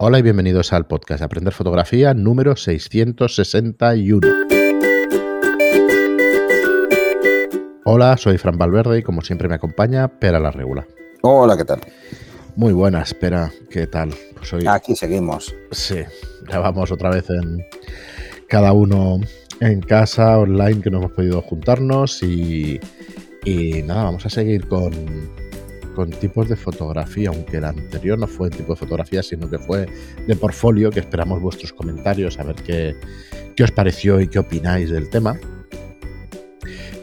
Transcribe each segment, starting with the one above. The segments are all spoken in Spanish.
Hola y bienvenidos al podcast Aprender Fotografía número 661. Hola, soy Fran Valverde y como siempre me acompaña Pera la Regula. Hola, ¿qué tal? Muy buena, espera, ¿qué tal? Pues Aquí seguimos. Sí, ya vamos otra vez en cada uno en casa, online, que no hemos podido juntarnos y, y nada, vamos a seguir con, con tipos de fotografía, aunque el anterior no fue tipo de fotografía, sino que fue de portfolio, que esperamos vuestros comentarios, a ver qué, qué os pareció y qué opináis del tema.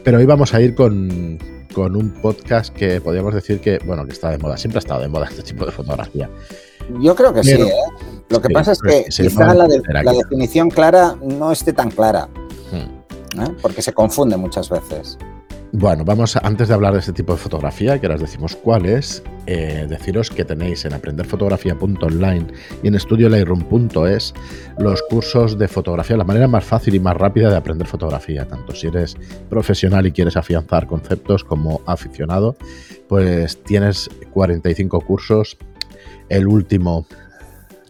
Pero hoy vamos a ir con, con un podcast que podríamos decir que, bueno, que está de moda, siempre ha estado de moda este tipo de fotografía. Yo creo que sí, ¿eh? Lo que pasa es que quizá la, la, definición clara no esté tan clara, hmm. ¿eh? porque se confunde muchas veces. Bueno, vamos, antes de hablar de este tipo de fotografía, que ahora os decimos cuál es, eh, deciros que tenéis en aprenderfotografía.online y en estudiolightroom.es los cursos de fotografía, la manera más fácil y más rápida de aprender fotografía, tanto si eres profesional y quieres afianzar conceptos como aficionado, pues tienes 45 cursos. El último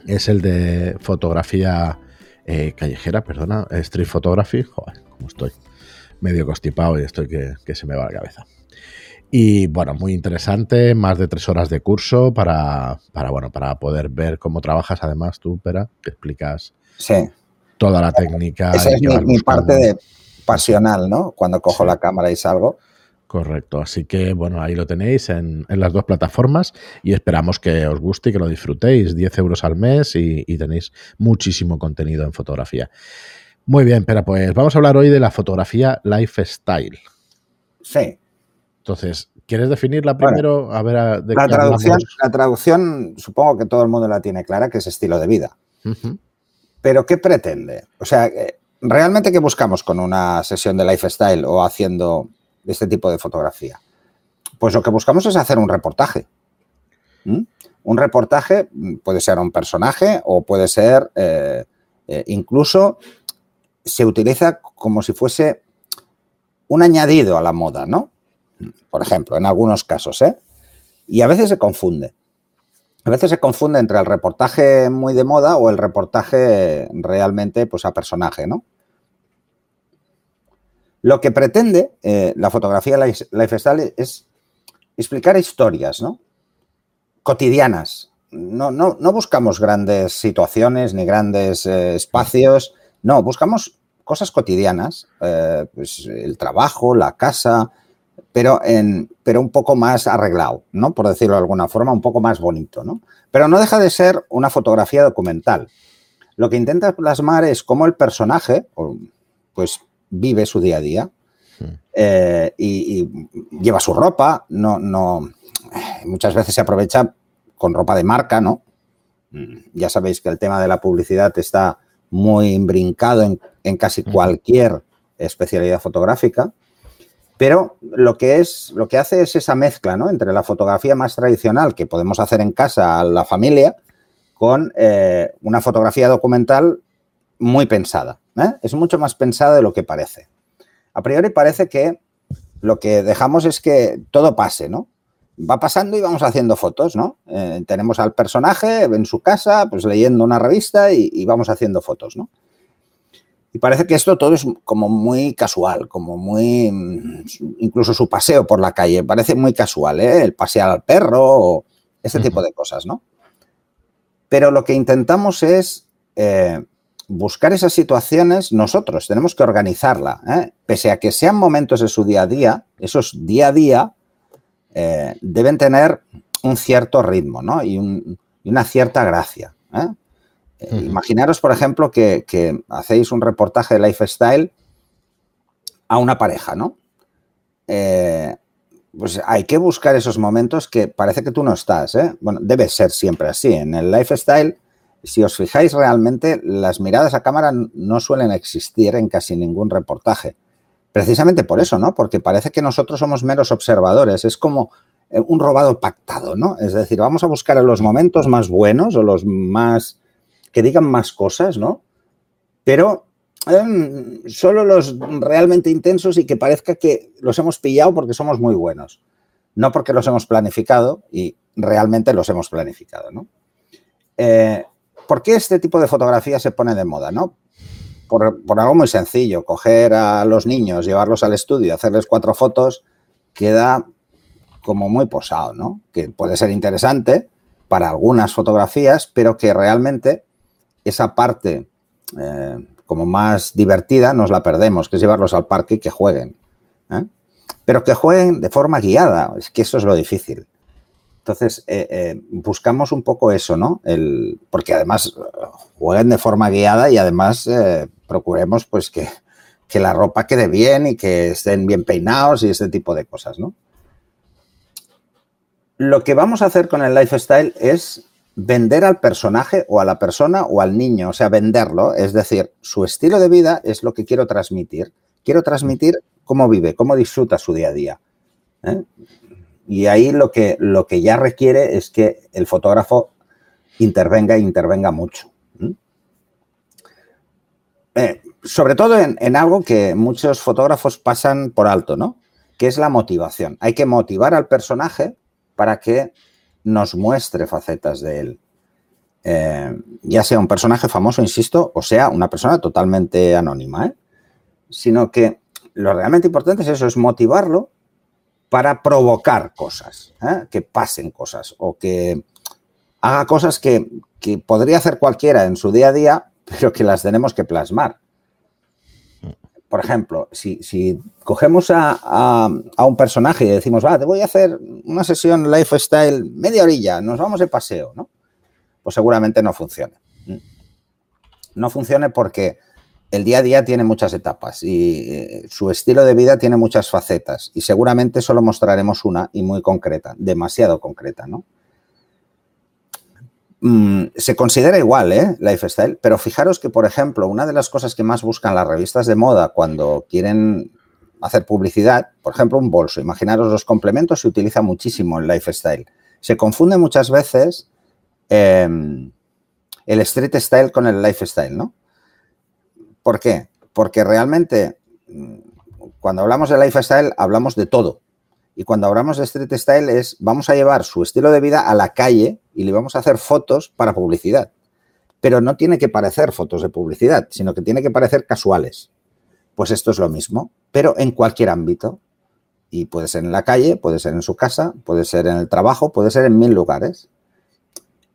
es el de fotografía eh, callejera, perdona, street photography, joder, cómo estoy medio constipado y estoy que, se me va la cabeza. Y bueno, muy interesante, más de tres horas de curso para, para, bueno, para poder ver cómo trabajas. Además, tú, Pera, que explicas toda la técnica. Esa es mi, parte de pasional, ¿no? Cuando cojo la cámara y salgo. Correcto, así que bueno, ahí lo tenéis en, las dos plataformas y esperamos que os guste y que lo disfrutéis. 10 euros al mes y tenéis muchísimo contenido en fotografía. Muy bien, pero pues vamos a hablar hoy de la fotografía lifestyle. Sí. Entonces, ¿quieres definirla primero? a ver, de la, traducción, la traducción, supongo que todo el mundo la tiene clara, que es estilo de vida. Pero, ¿qué pretende? O sea, eh, ¿realmente qué buscamos con una sesión de lifestyle o haciendo este tipo de fotografía? Pues lo que buscamos es hacer un reportaje. ¿Mm? Un reportaje puede ser un personaje o puede ser eh, eh, incluso se utiliza como si fuese un añadido a la moda, ¿no? Por ejemplo, en algunos casos, ¿eh? Y a veces se confunde. A veces se confunde entre el reportaje muy de moda o el reportaje realmente pues, a personaje, ¿no? Lo que pretende eh, la fotografía lifestyle es explicar historias, ¿no? Cotidianas. No, no, no buscamos grandes situaciones ni grandes eh, espacios no, buscamos cosas cotidianas, eh, pues el trabajo, la casa, pero, en, pero un poco más arreglado, ¿no? Por decirlo de alguna forma, un poco más bonito, ¿no? Pero no deja de ser una fotografía documental. Lo que intenta plasmar es cómo el personaje, pues, vive su día a día hmm. eh, y, lleva su ropa, no, no, muchas veces se aprovecha con ropa de marca, ¿no? Mm, ya sabéis que el tema de la publicidad está muy imbrincado en, casi cualquier especialidad fotográfica, pero lo que, es, lo que hace es esa mezcla ¿no? entre la fotografía más tradicional que podemos hacer en casa a la familia con eh, una fotografía documental muy pensada. ¿eh? Es mucho más pensada de lo que parece. A priori parece que lo que dejamos es que todo pase, ¿no? va pasando y vamos haciendo fotos, ¿no? Eh, tenemos al personaje en su casa, pues leyendo una revista y, vamos haciendo fotos, ¿no? Y parece que esto todo es como muy casual, como muy, incluso su paseo por la calle, parece muy casual, ¿eh? El pasear al perro, o ese tipo de cosas, ¿no? Pero lo que intentamos es eh, buscar esas situaciones nosotros, tenemos que organizarla, ¿eh? pese a que sean momentos de su día a día, esos día a día eh, deben tener un cierto ritmo ¿no? y, una cierta gracia. ¿eh? Eh, imaginaros, por ejemplo, que, hacéis un reportaje de lifestyle a una pareja, ¿no? pues hay que buscar esos momentos que parece que tú no estás. Bueno, debe ser siempre así. En el lifestyle, si os fijáis realmente, las miradas a cámara no suelen existir en casi ningún reportaje. Precisamente por eso, ¿no? Porque parece que nosotros somos meros observadores. Es como eh, un robado pactado, ¿no? Es decir, vamos a buscar los momentos más buenos o los más que digan más cosas, ¿no? Pero em, solo los realmente intensos y que parezca que los hemos pillado porque somos muy buenos. No porque los hemos planificado y realmente los hemos planificado, ¿no? Eh, ¿por qué este tipo de fotografía se pone de moda? ¿no? Por, por, algo muy sencillo, coger a los niños, llevarlos al estudio, hacerles cuatro fotos, queda como muy posado, ¿no? Que puede ser interesante para algunas fotografías, pero que realmente esa parte eh, como más divertida nos la perdemos, que es llevarlos al parque y que jueguen. ¿eh? Pero que jueguen de forma guiada, es que eso es lo difícil. Entonces, eh, buscamos un poco eso, ¿no? El, porque además jueguen de forma guiada y además procuremos pues que, que la ropa quede bien y que estén bien peinados y ese tipo de cosas, ¿no? Lo que vamos a hacer con el lifestyle es vender al personaje o a la persona o al niño, o sea, venderlo, es decir, su estilo de vida es lo que quiero transmitir. Quiero transmitir cómo vive, cómo disfruta su día a día. ¿eh? Y ahí lo que, lo que ya requiere es que el fotógrafo intervenga e intervenga mucho. Eh, sobre todo en, en, algo que muchos fotógrafos pasan por alto, ¿no? Que es la motivación. Hay que motivar al personaje para que nos muestre facetas de él. Eh, ya sea un personaje famoso, insisto, o sea una persona totalmente anónima, ¿eh? sino que lo realmente importante es eso, es motivarlo para provocar cosas, ¿eh? que pasen cosas o que haga cosas que, que podría hacer cualquiera en su día a día, pero que las tenemos que plasmar por ejemplo, si, cogemos a, un personaje y decimos, va, te voy a hacer una sesión lifestyle media orilla, nos vamos de paseo, ¿no? Pues seguramente no funcione. No funcione porque el día a día tiene muchas etapas y eh, su estilo de vida tiene muchas facetas y seguramente solo mostraremos una y muy concreta, demasiado concreta, ¿no? Mm, se considera igual, ¿eh? Lifestyle, pero fijaros que, por ejemplo, una de las cosas que más buscan las revistas de moda cuando quieren hacer publicidad, por ejemplo, un bolso, imaginaros los complementos, se utiliza muchísimo el lifestyle. Se confunde muchas veces em, el street style con el lifestyle, ¿no? ¿Por qué? Porque realmente mm, cuando hablamos de lifestyle hablamos de todo. Y cuando hablamos de street style es, vamos a llevar su estilo de vida a la calle y le vamos a hacer fotos para publicidad. Pero no tiene que parecer fotos de publicidad, sino que tiene que parecer casuales. Pues esto es lo mismo, pero en cualquier ámbito. Y puede ser en la calle, puede ser en su casa, puede ser en el trabajo, puede ser en mil lugares.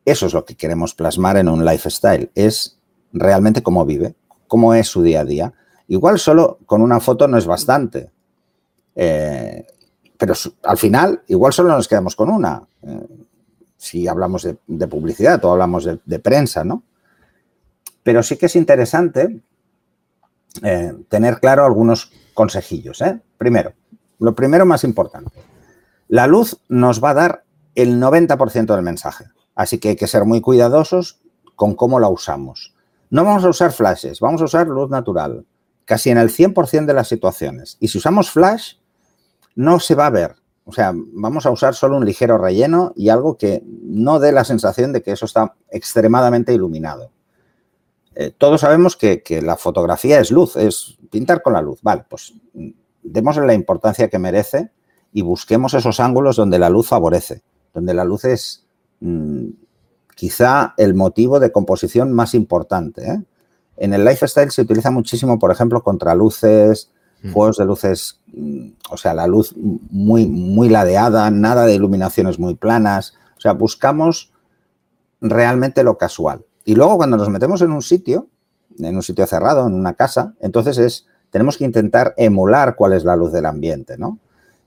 Eso es lo que queremos plasmar en un lifestyle, es realmente cómo vive, cómo es su día a día. Igual solo con una foto no es bastante. Eh, pero al final, igual solo nos quedamos con una. Eh, si hablamos de, publicidad o hablamos de, prensa, ¿no? Pero sí que es interesante eh, tener claro algunos consejillos. ¿eh? Primero, lo primero más importante. La luz nos va a dar el 90% del mensaje. Así que hay que ser muy cuidadosos con cómo la usamos. No vamos a usar flashes, vamos a usar luz natural, casi en el 100% de las situaciones. Y si usamos flash, no se va a ver. O sea, vamos a usar solo un ligero relleno y algo que no dé la sensación de que eso está extremadamente iluminado. Eh, todos sabemos que, la fotografía es luz, es pintar con la luz. Vale, pues démosle la importancia que merece y busquemos esos ángulos donde la luz favorece, donde la luz es mm, quizá el motivo de composición más importante. ¿eh? En el lifestyle se utiliza muchísimo, por ejemplo, contraluces, Mm. juegos de luces, o sea, la luz muy, muy ladeada, nada de iluminaciones muy planas. O sea, buscamos realmente lo casual. Y luego cuando nos metemos en un sitio, en un sitio cerrado, en una casa, entonces es, tenemos que intentar emular cuál es la luz del ambiente, ¿no?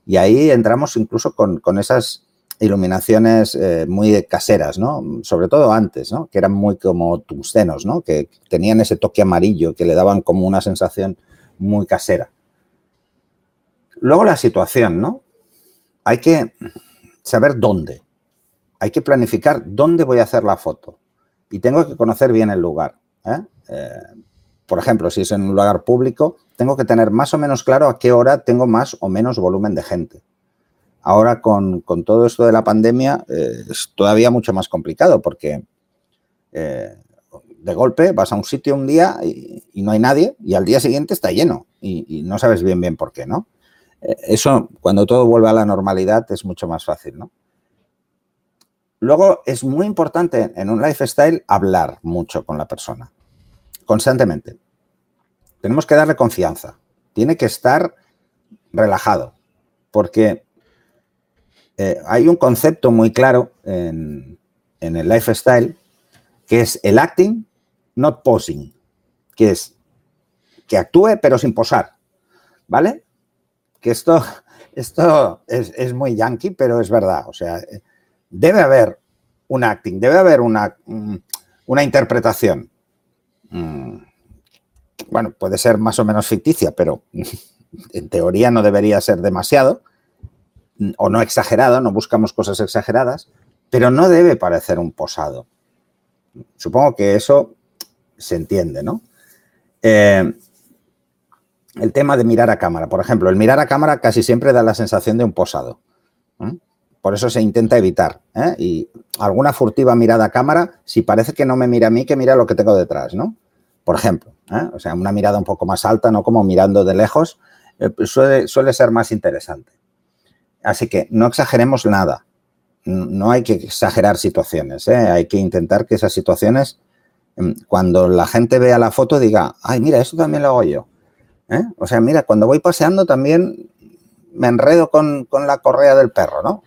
Y ahí entramos incluso con, esas iluminaciones eh, muy caseras, ¿no? Sobre todo antes, ¿no? Que eran muy como tungstenos, ¿no? Que tenían ese toque amarillo, que le daban como una sensación muy casera. Luego la situación, ¿no? Hay que saber dónde. Hay que planificar dónde voy a hacer la foto. Y tengo que conocer bien el lugar. ¿eh? Eh, por ejemplo, si es en un lugar público, tengo que tener más o menos claro a qué hora tengo más o menos volumen de gente. Ahora con, todo esto de la pandemia eh, es todavía mucho más complicado porque de golpe vas a un sitio un día y, no hay nadie y al día siguiente está lleno y, y no sabes bien bien por qué, ¿no? Eso, cuando todo vuelve a la normalidad, es mucho más fácil, ¿no? luego es muy importante en un lifestyle hablar mucho con la persona, constantemente. Tenemos que darle confianza. Tiene que estar relajado, porque eh, hay un concepto muy claro en, en el lifestyle que es el acting, not posing, que es que actúe pero sin posar, ¿vale? Que esto, esto es, muy yankee, pero es verdad. O sea, debe haber un acting, debe haber una, mm, una interpretación. Mm, bueno, puede ser más o menos ficticia, pero en teoría no debería ser demasiado o no exagerado, no buscamos cosas exageradas, pero no debe parecer un posado. Supongo que eso se entiende, ¿no? Eh, el tema de mirar a cámara, por ejemplo, el mirar a cámara casi siempre da la sensación de un posado. Por eso se intenta evitar. ¿eh? Y alguna furtiva mirada a cámara, si parece que no me mira a mí, que mira lo que tengo detrás, ¿no? Por ejemplo, ¿eh? o sea, una mirada un poco más alta, no como mirando de lejos, pues suele, suele ser más interesante. Así que no exageremos nada. No hay que exagerar situaciones. ¿eh? Hay que intentar que esas situaciones, mm, cuando la gente vea la foto, diga, ay, mira, eso también lo hago yo. ¿Eh? O sea, mira, cuando voy paseando también me enredo con, la correa del perro, ¿no?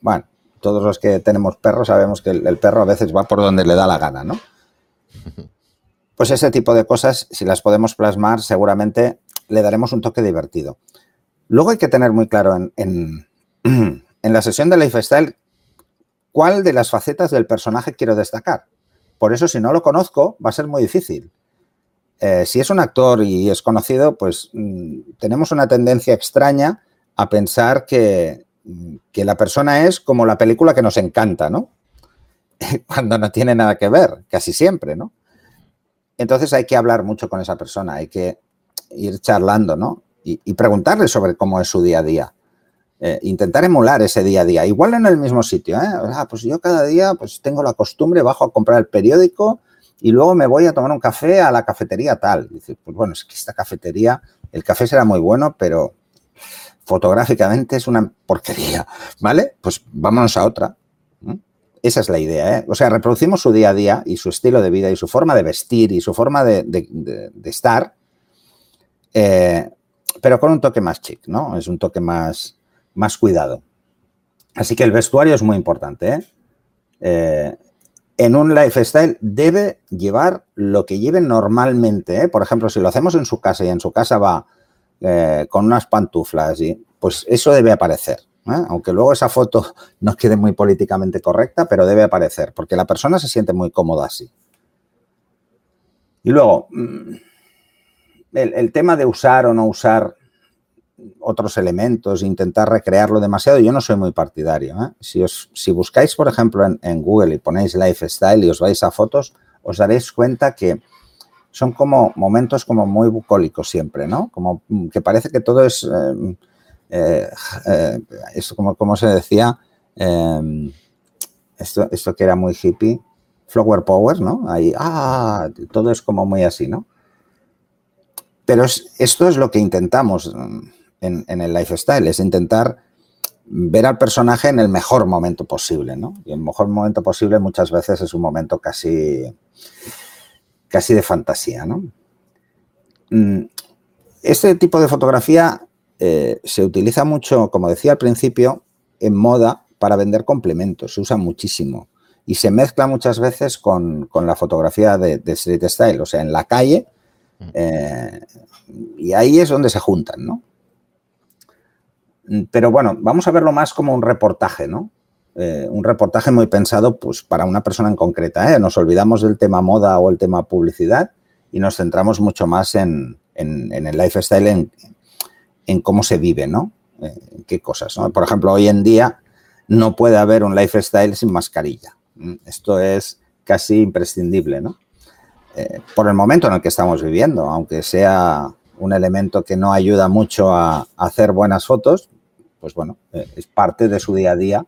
Bueno, todos los que tenemos perros sabemos que el, perro a veces va por donde le da la gana, ¿no? Pues ese tipo de cosas, si las podemos plasmar, seguramente le daremos un toque divertido. Luego hay que tener muy claro en, la sesión de Lifestyle cuál de las facetas del personaje quiero destacar. Por eso, si no lo conozco, va a ser muy difícil. Eh, si es un actor y es conocido, pues mm, tenemos una tendencia extraña a pensar que, que, la persona es como la película que nos encanta, ¿no? Cuando no tiene nada que ver, casi siempre, ¿no? Entonces hay que hablar mucho con esa persona, hay que ir charlando, ¿no? y, preguntarle sobre cómo es su día a día. Eh, intentar emular ese día a día, igual en el mismo sitio. ¿eh? Ah, pues yo cada día pues tengo la costumbre, bajo a comprar el periódico y luego me voy a tomar un café a la cafetería tal. Dice, pues bueno, es que esta cafetería, el café será muy bueno, pero fotográficamente es una porquería, ¿vale? Pues vámonos a otra. Esa es la idea, ¿eh? O sea, reproducimos su día a día y su estilo de vida y su forma de vestir y su forma de, estar eh, pero con un toque más chic, ¿no? Es un toque más, más cuidado. Así que el vestuario es muy importante. ¿eh? Eh, en un lifestyle debe llevar lo que lleve normalmente. ¿eh? Por ejemplo, si lo hacemos en su casa y en su casa va con unas pantuflas, y, pues eso debe aparecer. Aunque luego esa foto no quede muy políticamente correcta, pero debe aparecer, porque la persona se siente muy cómoda así. Y luego, mm, el, tema de usar o no usar otros elementos, intentar recrearlo demasiado, yo no soy muy partidario. ¿eh? Si, os, si buscáis, por ejemplo, en, Google y ponéis lifestyle y os vais a fotos, os daréis cuenta que son como momentos como muy bucólicos siempre, ¿no? Como que parece que todo es, eh, eh, como, como, se decía, esto, esto que era muy hippie, flower power, ¿no? Ahí, ah, todo es como muy así, ¿no? Pero esto es lo que intentamos mm, en, el lifestyle, es intentar ver al personaje en el mejor momento posible, ¿no? Y el mejor momento posible muchas veces es un momento casi, casi de fantasía, ¿no? Mm, este tipo de fotografía eh, se utiliza mucho, como decía al principio, en moda para vender complementos, se usa muchísimo y se mezcla muchas veces con, la fotografía de, de, street style, o sea, en la calle eh, y ahí es donde se juntan, ¿no? Pero bueno, vamos a verlo más como un reportaje, ¿no? Eh, un reportaje muy pensado pues, para una persona en concreta. ¿eh? Nos olvidamos del tema moda o el tema publicidad y nos centramos mucho más en, el lifestyle, en, cómo se vive, ¿no? En qué cosas, ¿no? Por ejemplo, hoy en día no puede haber un lifestyle sin mascarilla. Esto es casi imprescindible, ¿no? Eh, por el momento en el que estamos viviendo, aunque sea un elemento que no ayuda mucho a, hacer buenas fotos, pues bueno, eh, es parte de su día a día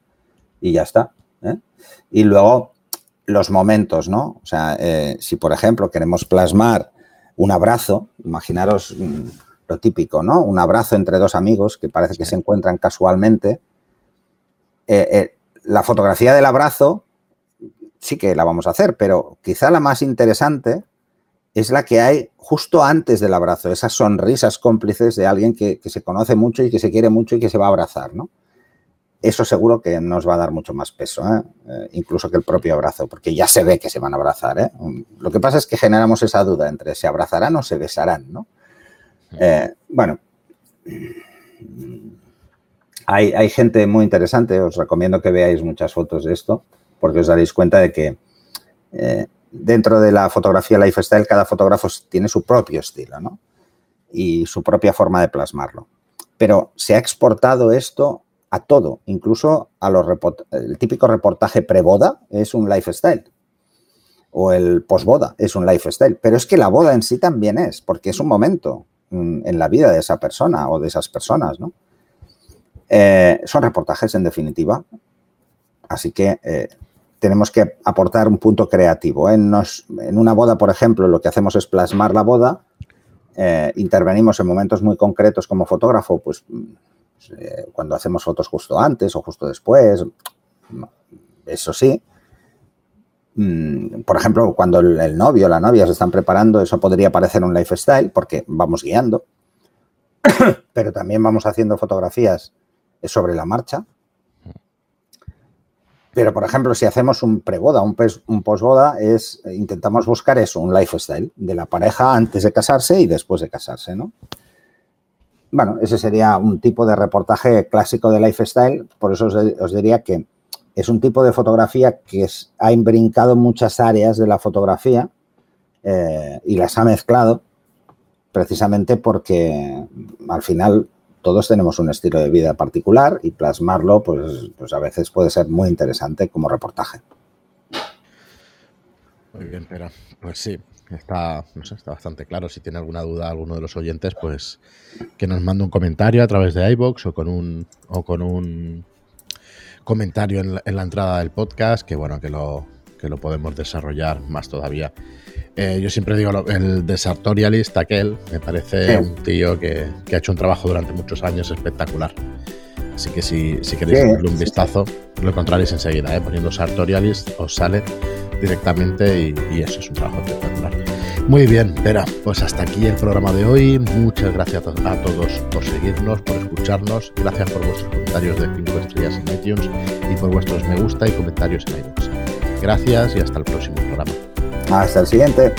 y ya está. ¿eh? Y luego los momentos, ¿no? O sea, si por ejemplo queremos plasmar un abrazo, imaginaros mm, lo típico, ¿no? Un abrazo entre dos amigos que parece que se encuentran casualmente. la fotografía del abrazo sí que la vamos a hacer, pero quizá la más interesante es la que hay justo antes del abrazo, esas sonrisas cómplices de alguien que, se conoce mucho y que se quiere mucho y que se va a abrazar, ¿no? Eso seguro que nos va a dar mucho más peso, ¿eh? Eh, incluso que el propio abrazo, porque ya se ve que se van a abrazar. ¿eh? Lo que pasa es que generamos esa duda entre se abrazarán o se besarán, ¿no? bueno, hay, hay, gente muy interesante, os recomiendo que veáis muchas fotos de esto, porque os daréis cuenta de que dentro de la fotografía lifestyle, cada fotógrafo tiene su propio estilo, ¿no? Y su propia forma de plasmarlo. Pero se ha exportado esto a todo, incluso a los el típico reportaje pre-boda es un lifestyle. O el post-boda es un lifestyle. Pero es que la boda en sí también es, porque es un momento mm, en la vida de esa persona o de esas personas, ¿no? Eh, son reportajes en definitiva. Así que eh, tenemos que aportar un punto creativo. ¿eh? en una boda, por ejemplo, lo que hacemos es plasmar la boda, eh, intervenimos en momentos muy concretos como fotógrafo, pues eh, cuando hacemos fotos justo antes o justo después, eso sí. Mm, por ejemplo, cuando el novio o la novia se están preparando, eso podría parecer un lifestyle porque vamos guiando, pero también vamos haciendo fotografías sobre la marcha, pero, por ejemplo, si hacemos un preboda, un, un posboda, es, eh, intentamos buscar eso, un lifestyle de la pareja antes de casarse y después de casarse, ¿no? Bueno, ese sería un tipo de reportaje clásico de lifestyle, por eso os, diría que es un tipo de fotografía que ha imbrincado muchas áreas de la fotografía eh, y las ha mezclado precisamente porque al final todos tenemos un estilo de vida particular y plasmarlo, pues, pues a veces puede ser muy interesante como reportaje. Muy bien, pero pues sí, está, está bastante claro. Si tiene alguna duda alguno de los oyentes, pues que nos mande un comentario a través de iBox o con un o con un comentario en en la entrada del podcast, que bueno, que lo, que lo podemos desarrollar más todavía. Eh, yo siempre digo, el desartorialist aquel, me parece un tío que, ha hecho un trabajo durante muchos años espectacular. Así que si, si queréis darle un vistazo, lo encontraréis enseguida, ¿eh? poniendo Sartorialist os sale directamente y, y, eso es un trabajo espectacular. Muy bien, Vera, pues hasta aquí el programa de hoy. Muchas gracias a todos por seguirnos, por escucharnos. Gracias por vuestros comentarios de 5 estrellas en iTunes y por vuestros me gusta y comentarios en iTunes. Gracias y hasta el próximo programa. Hasta el siguiente.